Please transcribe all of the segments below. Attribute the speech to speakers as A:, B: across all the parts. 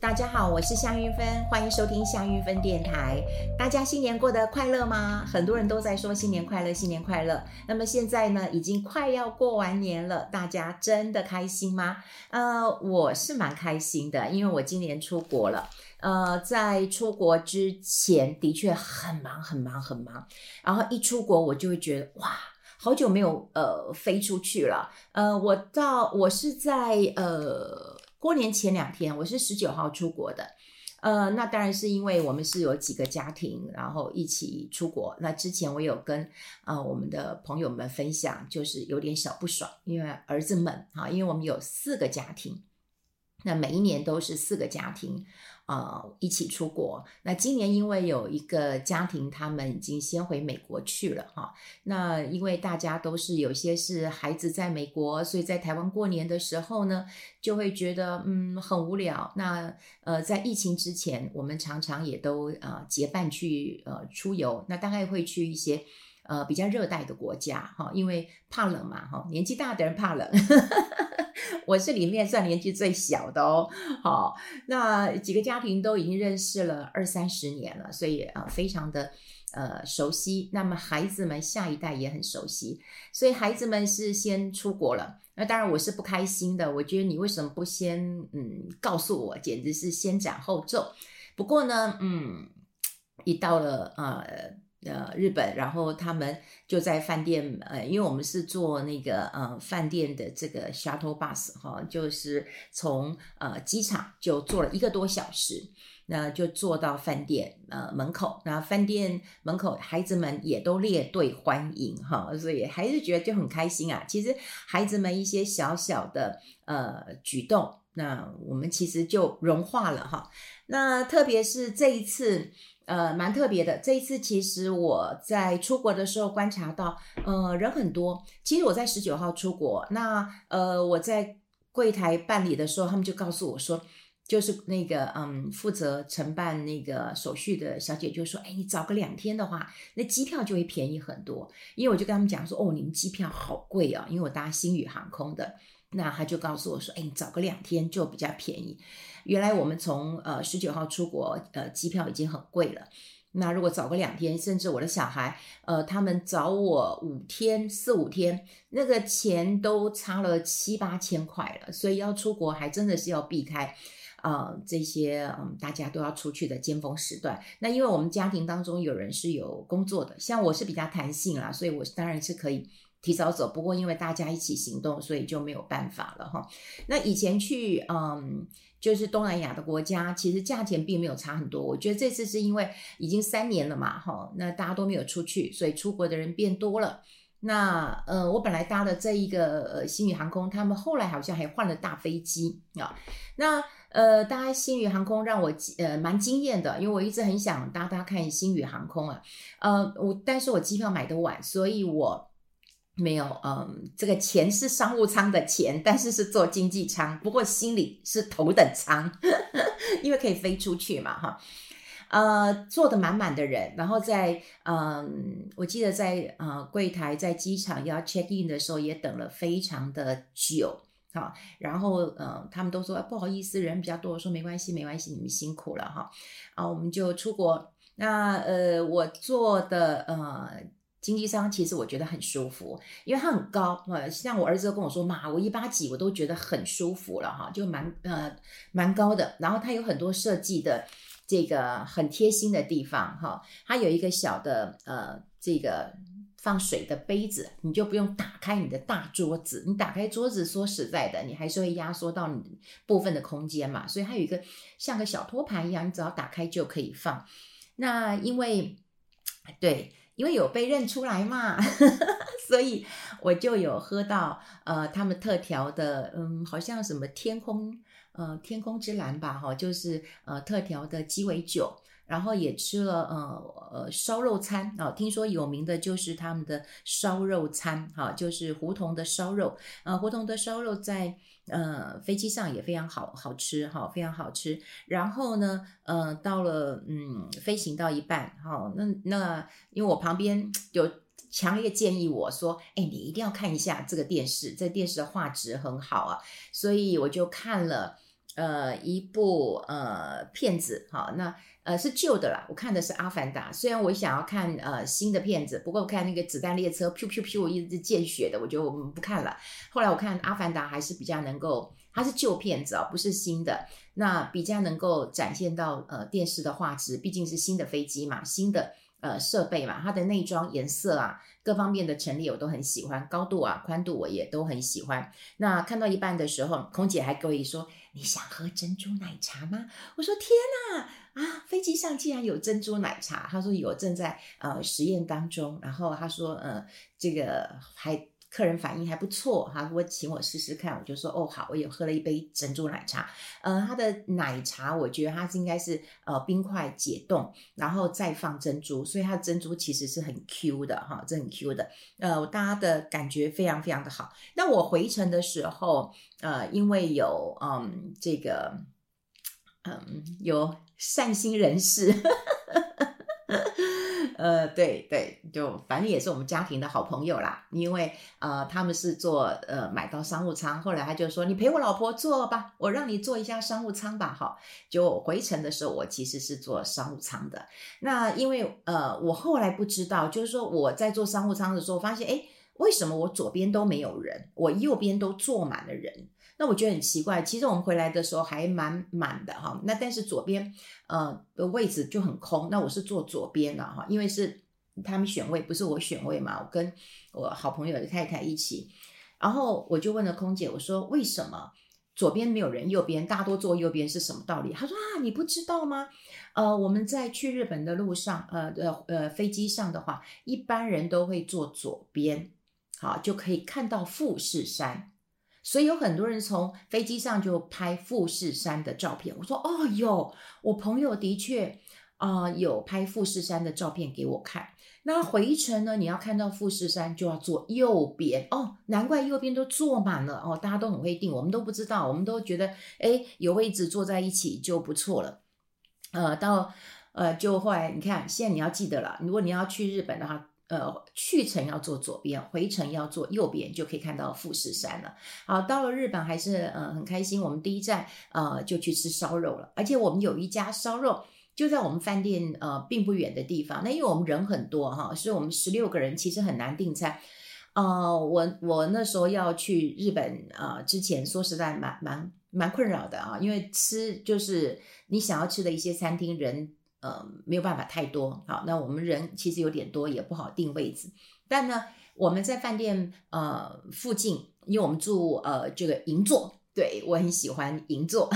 A: 大家好，我是夏韵芬，欢迎收听夏韵芬电台。大家新年过得快乐吗？很多人都在说新年快乐，新年快乐。那么现在呢，已经快要过完年了，大家真的开心吗？呃，我是蛮开心的，因为我今年出国了。呃，在出国之前的确很忙，很忙，很忙。然后一出国，我就会觉得哇，好久没有呃飞出去了。呃，我到我是在呃。过年前两天，我是十九号出国的，呃，那当然是因为我们是有几个家庭，然后一起出国。那之前我有跟啊我们的朋友们分享，就是有点小不爽，因为儿子们哈，因为我们有四个家庭，那每一年都是四个家庭。呃，一起出国。那今年因为有一个家庭，他们已经先回美国去了哈。那因为大家都是有些是孩子在美国，所以在台湾过年的时候呢，就会觉得嗯很无聊。那呃，在疫情之前，我们常常也都呃结伴去呃出游。那大概会去一些呃比较热带的国家哈，因为怕冷嘛哈，年纪大的人怕冷。我是里面算年纪最小的哦，好，那几个家庭都已经认识了二三十年了，所以啊，非常的呃熟悉。那么孩子们下一代也很熟悉，所以孩子们是先出国了。那当然我是不开心的，我觉得你为什么不先嗯告诉我，简直是先斩后奏。不过呢，嗯，一到了呃。呃，日本，然后他们就在饭店，呃，因为我们是坐那个呃饭店的这个 shuttle bus 哈，就是从呃机场就坐了一个多小时，那就坐到饭店呃门口，那饭店门口孩子们也都列队欢迎哈，所以还是觉得就很开心啊。其实孩子们一些小小的呃举动，那我们其实就融化了哈。那特别是这一次。呃，蛮特别的。这一次，其实我在出国的时候观察到，呃，人很多。其实我在十九号出国，那呃，我在柜台办理的时候，他们就告诉我说，就是那个嗯，负责承办那个手续的小姐就说，哎，你早个两天的话，那机票就会便宜很多。因为我就跟他们讲说，哦，你们机票好贵啊，因为我搭星宇航空的。那他就告诉我说，哎，你早个两天就比较便宜。原来我们从呃十九号出国，呃机票已经很贵了。那如果早个两天，甚至我的小孩，呃他们早我五天四五天，那个钱都差了七八千块了。所以要出国还真的是要避开啊、呃、这些嗯大家都要出去的尖峰时段。那因为我们家庭当中有人是有工作的，像我是比较弹性啦，所以我当然是可以。提早走，不过因为大家一起行动，所以就没有办法了哈。那以前去嗯，就是东南亚的国家，其实价钱并没有差很多。我觉得这次是因为已经三年了嘛哈，那大家都没有出去，所以出国的人变多了。那呃，我本来搭的这一个呃星宇航空，他们后来好像还换了大飞机啊。那呃，搭星宇航空让我呃蛮惊艳的，因为我一直很想搭搭看星宇航空啊。呃，我但是我机票买的晚，所以我。没有，嗯，这个钱是商务舱的钱，但是是坐经济舱，不过心里是头等舱，因为可以飞出去嘛，哈，呃，坐得满满的人，然后在，嗯，我记得在呃柜台在机场要 check in 的时候也等了非常的久，哈，然后呃他们都说不好意思，人比较多，我说没关系，没关系，你们辛苦了哈，啊，我们就出国，那呃我坐的呃。经济舱其实我觉得很舒服，因为它很高，呃，像我儿子都跟我说，妈，我一八几我都觉得很舒服了哈，就蛮呃蛮高的。然后它有很多设计的这个很贴心的地方哈，它有一个小的呃这个放水的杯子，你就不用打开你的大桌子，你打开桌子说实在的，你还是会压缩到你部分的空间嘛，所以它有一个像个小托盘一样，你只要打开就可以放。那因为对。因为有被认出来嘛，所以我就有喝到呃他们特调的嗯，好像什么天空呃天空之蓝吧哈，就是呃特调的鸡尾酒，然后也吃了呃呃烧肉餐啊，听说有名的就是他们的烧肉餐哈，就是胡同的烧肉，呃胡同的烧肉在。呃，飞机上也非常好好吃哈，非常好吃。然后呢，呃，到了嗯，飞行到一半哈，那那因为我旁边有强烈建议我说，哎，你一定要看一下这个电视，这电视的画质很好啊，所以我就看了呃一部呃片子，好，那呃是旧的啦，我看的是《阿凡达》，虽然我想要看呃新的片子，不过我看那个子弹列车，噗噗噗，我一直见血的，我就不看了。后来我看《阿凡达》还是比较能够，它是旧片子哦，不是新的，那比较能够展现到呃电视的画质，毕竟是新的飞机嘛，新的。呃，设备嘛，它的内装颜色啊，各方面的陈列我都很喜欢，高度啊、宽度我也都很喜欢。那看到一半的时候，空姐还跟我说：“你想喝珍珠奶茶吗？”我说：“天哪，啊，飞机上竟然有珍珠奶茶！”他说：“有，正在呃实验当中。”然后他说：“呃，这个还。”客人反应还不错哈，我请我试试看，我就说哦好，我也喝了一杯珍珠奶茶，呃，它的奶茶我觉得它是应该是呃冰块解冻，然后再放珍珠，所以它的珍珠其实是很 Q 的哈，这很 Q 的，呃，大家的感觉非常非常的好。那我回程的时候，呃，因为有嗯这个嗯有善心人士。呃，对对，就反正也是我们家庭的好朋友啦。因为呃，他们是坐呃买到商务舱，后来他就说：“你陪我老婆坐吧，我让你坐一下商务舱吧。”哈，就回程的时候，我其实是坐商务舱的。那因为呃，我后来不知道，就是说我在坐商务舱的时候，发现哎，为什么我左边都没有人，我右边都坐满了人？那我觉得很奇怪，其实我们回来的时候还蛮满的哈。那但是左边呃的位置就很空。那我是坐左边了哈，因为是他们选位，不是我选位嘛。我跟我好朋友的太太一起，然后我就问了空姐，我说为什么左边没有人，右边大家都坐右边是什么道理？她说啊，你不知道吗？呃，我们在去日本的路上，呃呃呃飞机上的话，一般人都会坐左边，好就可以看到富士山。所以有很多人从飞机上就拍富士山的照片。我说：“哦哟，我朋友的确啊、有拍富士山的照片给我看。那回程呢，你要看到富士山就要坐右边哦，难怪右边都坐满了哦，大家都很会订，我们都不知道，我们都觉得哎有位置坐在一起就不错了。呃，到呃就后来你看，现在你要记得了，如果你要去日本的话。”呃，去程要坐左边，回程要坐右边，就可以看到富士山了。好，到了日本还是呃很开心。我们第一站呃就去吃烧肉了，而且我们有一家烧肉就在我们饭店呃并不远的地方。那因为我们人很多哈，所以我们十六个人其实很难订餐。呃，我我那时候要去日本呃之前，说实在蛮蛮蛮困扰的啊，因为吃就是你想要吃的一些餐厅人。呃，没有办法太多，好，那我们人其实有点多，也不好定位置。但呢，我们在饭店呃附近，因为我们住呃这个银座，对，我很喜欢银座，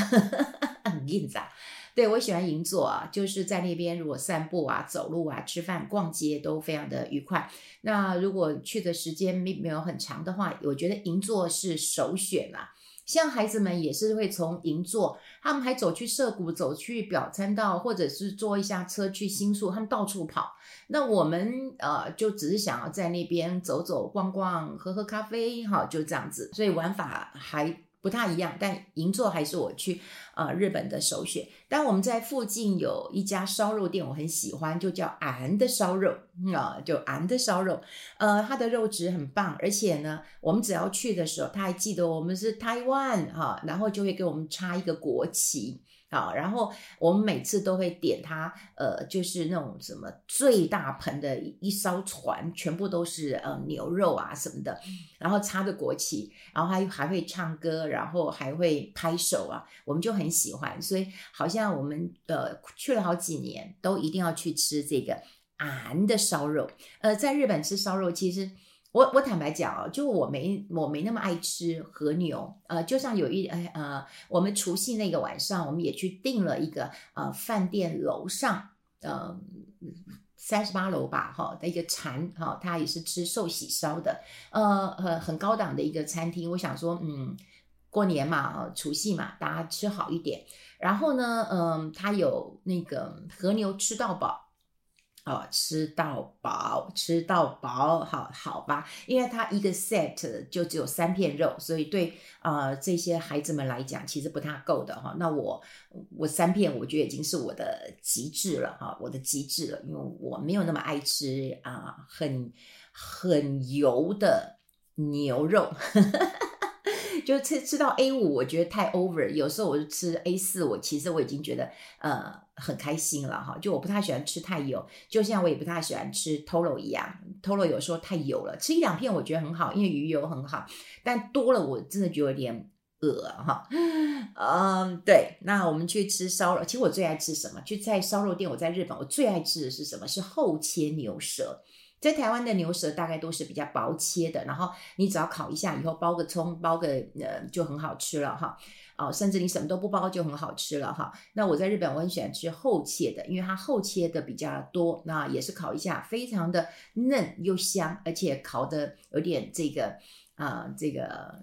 A: 很硬杂，对，我喜欢银座啊，就是在那边如果散步啊、走路啊、吃饭、逛街都非常的愉快。那如果去的时间没没有很长的话，我觉得银座是首选啦。像孩子们也是会从银座，他们还走去涩谷，走去表参道，或者是坐一下车去新宿，他们到处跑。那我们呃就只是想要在那边走走逛逛，喝喝咖啡，哈，就这样子。所以玩法还不太一样，但银座还是我去呃日本的首选。但我们在附近有一家烧肉店，我很喜欢，就叫俺的烧肉啊、就俺的烧肉。呃，它的肉质很棒，而且呢，我们只要去的时候，他还记得我们是台湾哈，然后就会给我们插一个国旗。好，然后我们每次都会点它，呃，就是那种什么最大盆的一艘船，全部都是呃牛肉啊什么的，然后插着国旗，然后还还会唱歌，然后还会拍手啊，我们就很喜欢，所以好像我们呃去了好几年，都一定要去吃这个俺的烧肉。呃，在日本吃烧肉，其实。我我坦白讲啊，就我没我没那么爱吃和牛，呃，就像有一呃呃，我们除夕那个晚上，我们也去订了一个呃饭店楼上，呃三十八楼吧，哈的一个禅哈，他也是吃寿喜烧的，呃很很高档的一个餐厅。我想说，嗯，过年嘛，除夕嘛，大家吃好一点。然后呢，嗯、呃，他有那个和牛吃到饱。哦，吃到饱，吃到饱，好好吧，因为它一个 set 就只有三片肉，所以对啊、这些孩子们来讲，其实不太够的哈。那我我三片，我觉得已经是我的极致了哈，我的极致了，因为我没有那么爱吃啊、很很油的牛肉。就吃吃到 A 五，我觉得太 over。有时候我就吃 A 四，我其实我已经觉得呃很开心了哈。就我不太喜欢吃太油，就像我也不太喜欢吃 Toro 一样，Toro 有时候太油了，吃一两片我觉得很好，因为鱼油很好，但多了我真的觉得有点饿哈。嗯，对。那我们去吃烧肉，其实我最爱吃什么？去在烧肉店，我在日本我最爱吃的是什么？是厚切牛舌。在台湾的牛舌大概都是比较薄切的，然后你只要烤一下以后，包个葱，包个呃就很好吃了哈。哦，甚至你什么都不包就很好吃了哈。那我在日本我很喜欢吃厚切的，因为它厚切的比较多，那也是烤一下，非常的嫩又香，而且烤的有点这个啊、呃、这个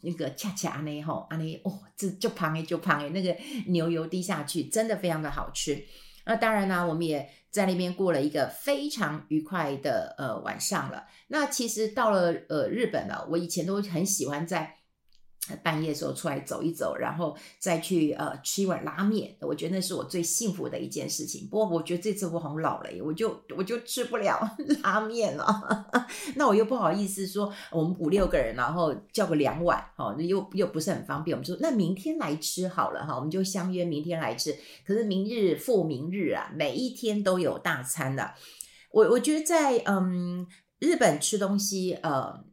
A: 那个恰恰呢哈，啊呢哦这就胖哎就胖哎，那个牛油滴下去真的非常的好吃。那当然呢，我们也。在那边过了一个非常愉快的呃晚上了。那其实到了呃日本了，我以前都很喜欢在半夜的时候出来走一走，然后再去呃吃一碗拉面。我觉得那是我最幸福的一件事情。不过我觉得这次我很老了，我就我就吃不了 拉面了。那我又不好意思说我们五六个人，然后叫个两碗，哦，又又不是很方便。我们说那明天来吃好了哈，我们就相约明天来吃。可是明日复明日啊，每一天都有大餐的。我我觉得在嗯日本吃东西呃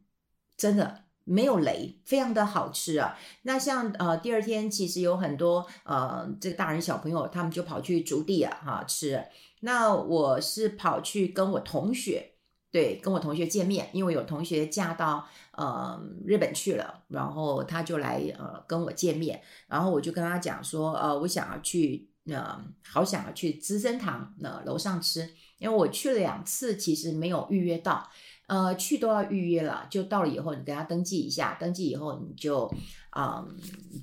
A: 真的。没有雷，非常的好吃啊。那像呃第二天其实有很多呃这个大人小朋友他们就跑去竹地啊哈吃。那我是跑去跟我同学，对，跟我同学见面，因为有同学嫁到呃日本去了，然后他就来呃跟我见面，然后我就跟他讲说呃我想要去呃好想要去资生堂那、呃、楼上吃，因为我去了两次，其实没有预约到。呃，去都要预约了，就到了以后，你给他登记一下，登记以后你就，嗯，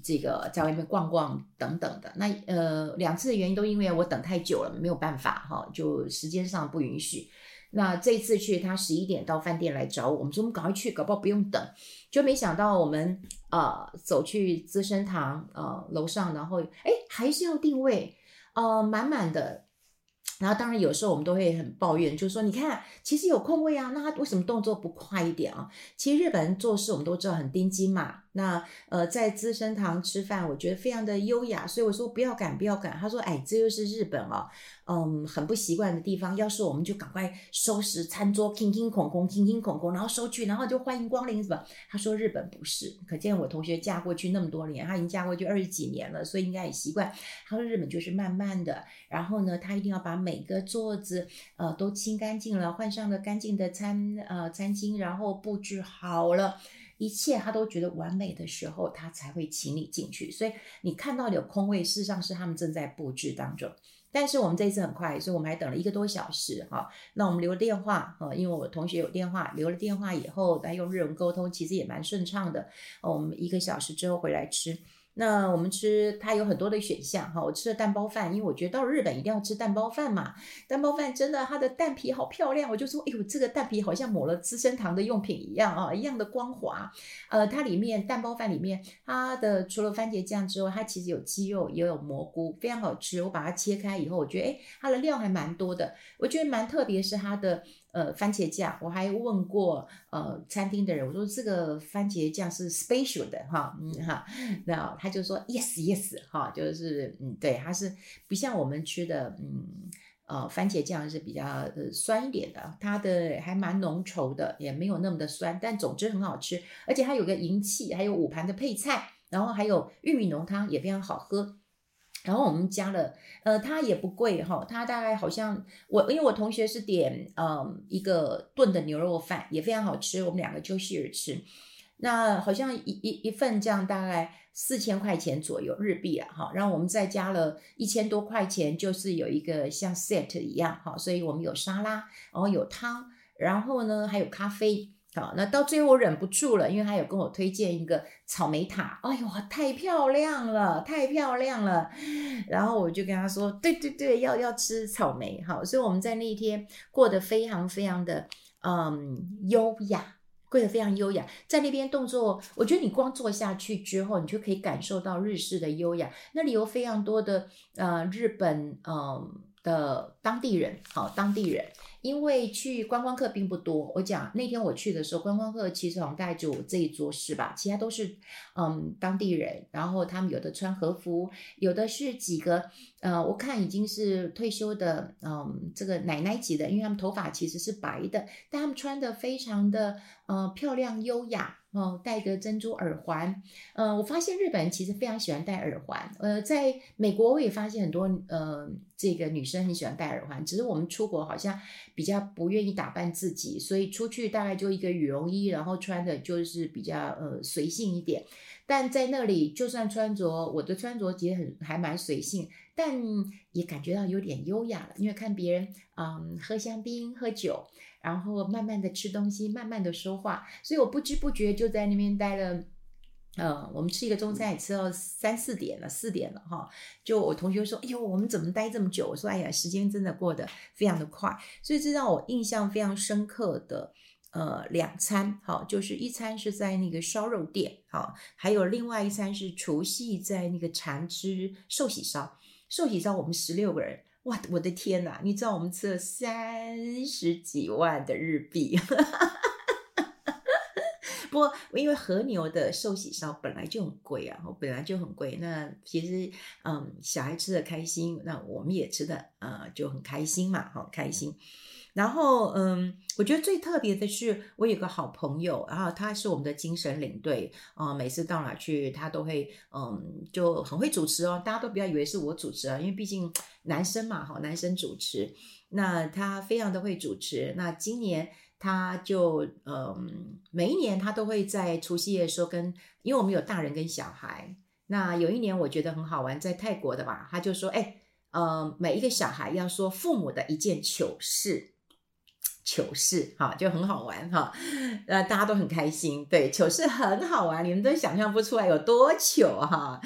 A: 这个在外面逛逛等等的。那呃，两次的原因都因为我等太久了，没有办法哈，就时间上不允许。那这次去，他十一点到饭店来找我，我们说我们赶快去，搞不好不用等。就没想到我们呃走去资生堂呃楼上，然后哎还是要定位，呃满满的。然后当然有时候我们都会很抱怨，就是说你看，其实有空位啊，那他为什么动作不快一点啊？其实日本人做事我们都知道很盯紧嘛。那呃，在资生堂吃饭，我觉得非常的优雅，所以我说不要赶，不要赶。他说，哎，这又是日本哦，嗯，很不习惯的地方。要是我们就赶快收拾餐桌，空空空空，空空空，然后收去，然后就欢迎光临，是吧？他说日本不是，可见我同学嫁过去那么多年，他已经嫁过去二十几年了，所以应该也习惯。他说日本就是慢慢的，然后呢，他一定要把每个桌子呃都清干净了，换上了干净的餐呃餐巾，然后布置好了。一切他都觉得完美的时候，他才会请你进去。所以你看到有空位，事实上是他们正在布置当中。但是我们这一次很快，所以我们还等了一个多小时哈。那我们留了电话啊，因为我同学有电话，留了电话以后，他用日文沟通，其实也蛮顺畅的。我们一个小时之后回来吃。那我们吃，它有很多的选项哈。我吃了蛋包饭，因为我觉得到日本一定要吃蛋包饭嘛。蛋包饭真的，它的蛋皮好漂亮，我就说，哎呦，这个蛋皮好像抹了资生堂的用品一样啊，一样的光滑。呃，它里面蛋包饭里面，它的除了番茄酱之外，它其实有鸡肉，也有蘑菇，非常好吃。我把它切开以后，我觉得，哎，它的料还蛮多的，我觉得蛮特别，是它的。呃，番茄酱，我还问过呃餐厅的人，我说这个番茄酱是 special 的哈，嗯哈，那他就说 yes yes 哈，就是嗯对，它是不像我们吃的嗯呃番茄酱是比较呃酸一点的，它的还蛮浓稠的，也没有那么的酸，但总之很好吃，而且它有个银器，还有五盘的配菜，然后还有玉米浓汤也非常好喝。然后我们加了，呃，它也不贵哈，它大概好像我因为我同学是点嗯一个炖的牛肉饭，也非常好吃，我们两个就 share 吃。那好像一一一份这样大概四千块钱左右日币啊，哈，然后我们再加了一千多块钱，就是有一个像 set 一样哈，所以我们有沙拉，然后有汤，然后呢还有咖啡。好，那到最后我忍不住了，因为他有跟我推荐一个草莓塔，哎呦，太漂亮了，太漂亮了。然后我就跟他说，对对对，要要吃草莓。好，所以我们在那一天过得非常非常的嗯优雅，过得非常优雅。在那边动作，我觉得你光坐下去之后，你就可以感受到日式的优雅。那里有非常多的呃日本嗯。的当地人，好，当地人因为去观光客并不多。我讲那天我去的时候，观光客其实好像大概就这一桌是吧，其他都是嗯当地人，然后他们有的穿和服，有的是几个呃，我看已经是退休的嗯这个奶奶级的，因为他们头发其实是白的，但他们穿的非常的呃漂亮优雅。哦，戴个珍珠耳环，呃，我发现日本人其实非常喜欢戴耳环，呃，在美国我也发现很多，呃，这个女生很喜欢戴耳环，只是我们出国好像比较不愿意打扮自己，所以出去大概就一个羽绒衣，然后穿的就是比较呃随性一点。但在那里，就算穿着我的穿着其实很还蛮随性，但也感觉到有点优雅了，因为看别人嗯喝香槟喝酒。然后慢慢的吃东西，慢慢的说话，所以我不知不觉就在那边待了，呃，我们吃一个中餐也吃到三四点了，四点了哈。就我同学说，哎呦，我们怎么待这么久？我说，哎呀，时间真的过得非常的快。所以这让我印象非常深刻的，呃，两餐，好，就是一餐是在那个烧肉店，好，还有另外一餐是除夕在那个禅之寿喜烧，寿喜烧我们十六个人。哇，我的天哪！你知道我们吃了三十几万的日币，不过因为和牛的寿喜烧本来就很贵啊，本来就很贵。那其实，嗯，小孩吃的开心，那我们也吃的，呃，就很开心嘛，好开心。然后，嗯，我觉得最特别的是，我有个好朋友，然后他是我们的精神领队，啊、每次到哪去，他都会，嗯，就很会主持哦。大家都不要以为是我主持啊，因为毕竟男生嘛，哈，男生主持，那他非常的会主持。那今年他就，嗯，每一年他都会在除夕夜的时候跟，因为我们有大人跟小孩。那有一年我觉得很好玩，在泰国的吧，他就说，哎，嗯，每一个小孩要说父母的一件糗事。糗事哈，就很好玩哈，呃，大家都很开心。对，糗事很好玩，你们都想象不出来有多糗哈。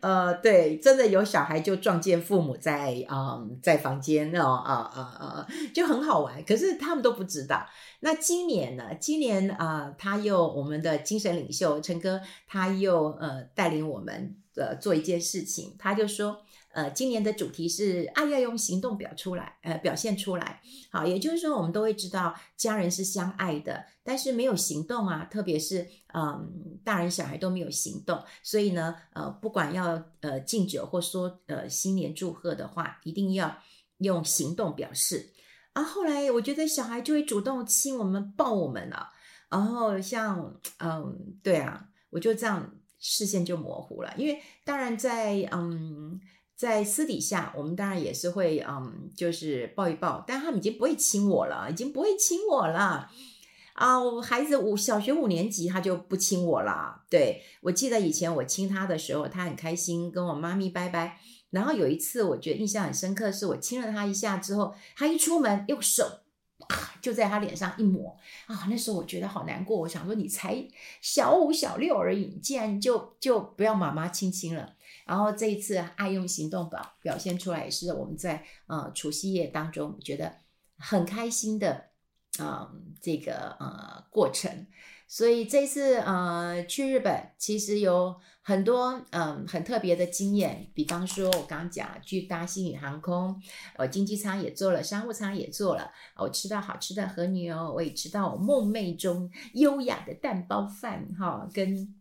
A: 呃，对，真的有小孩就撞见父母在嗯在房间哦啊啊啊，就很好玩。可是他们都不知道。那今年呢？今年啊、他又我们的精神领袖陈哥，他又呃带领我们呃做一件事情，他就说。呃，今年的主题是爱要用行动表出来，呃，表现出来。好，也就是说，我们都会知道家人是相爱的，但是没有行动啊，特别是嗯、大人小孩都没有行动，所以呢，呃，不管要呃敬酒或说呃新年祝贺的话，一定要用行动表示。啊，后来我觉得小孩就会主动亲我们、抱我们了，然后像嗯，对啊，我就这样视线就模糊了，因为当然在嗯。在私底下，我们当然也是会，嗯，就是抱一抱，但他们已经不会亲我了，已经不会亲我了啊！孩子五小学五年级，他就不亲我了。对，我记得以前我亲他的时候，他很开心，跟我妈咪拜拜。然后有一次，我觉得印象很深刻，是我亲了他一下之后，他一出门用手就在他脸上一抹啊，那时候我觉得好难过。我想说，你才小五小六而已，竟然就就不要妈妈亲亲了。然后这一次爱用行动表表现出来，也是我们在呃除夕夜当中觉得很开心的啊、这个呃过程。所以这次呃去日本，其实有很多嗯、很特别的经验。比方说，我刚刚讲去搭星宇航空，我经济舱也坐了，商务舱也坐了，我吃到好吃的和牛，我也吃到我梦寐中优雅的蛋包饭哈跟。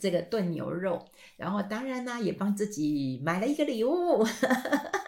A: 这个炖牛肉，然后当然呢，也帮自己买了一个礼物。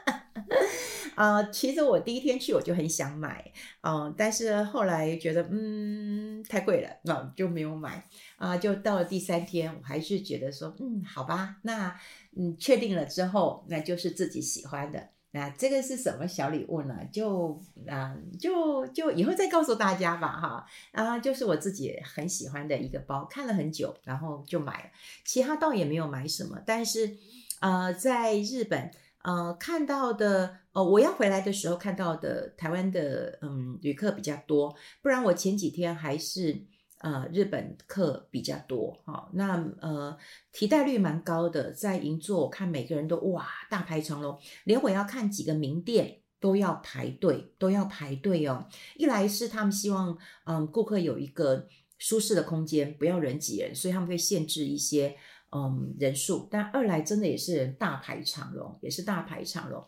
A: 啊、其实我第一天去我就很想买，嗯、但是后来觉得嗯太贵了，那、呃、就没有买。啊、就到了第三天，我还是觉得说，嗯，好吧，那嗯确定了之后，那就是自己喜欢的。那这个是什么小礼物呢？就啊，就就以后再告诉大家吧，哈啊，就是我自己很喜欢的一个包，看了很久，然后就买了。其他倒也没有买什么，但是呃，在日本呃看到的，哦，我要回来的时候看到的台湾的嗯旅客比较多，不然我前几天还是。呃，日本客比较多，哈、那呃，提袋率蛮高的，在银座我看每个人都哇大排长龙，连我要看几个名店都要排队，都要排队哦。一来是他们希望嗯顾客有一个舒适的空间，不要人挤人，所以他们会限制一些嗯人数，但二来真的也是大排长龙，也是大排长龙。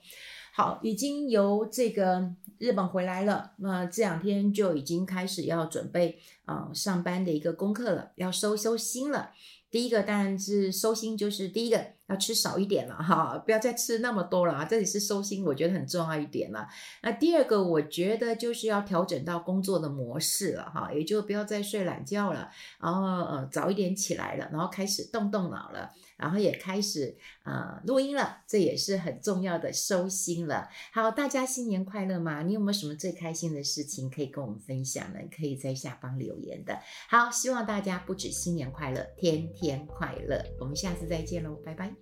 A: 好，已经由这个日本回来了，那这两天就已经开始要准备啊、上班的一个功课了，要收收心了。第一个当然是收心，就是第一个要吃少一点了哈，不要再吃那么多了啊，这里是收心，我觉得很重要一点了。那第二个我觉得就是要调整到工作的模式了哈，也就不要再睡懒觉了，然后呃早一点起来了，然后开始动动脑了。然后也开始呃录音了，这也是很重要的收心了。好，大家新年快乐吗？你有没有什么最开心的事情可以跟我们分享呢？可以在下方留言的。好，希望大家不止新年快乐，天天快乐。我们下次再见喽，拜拜。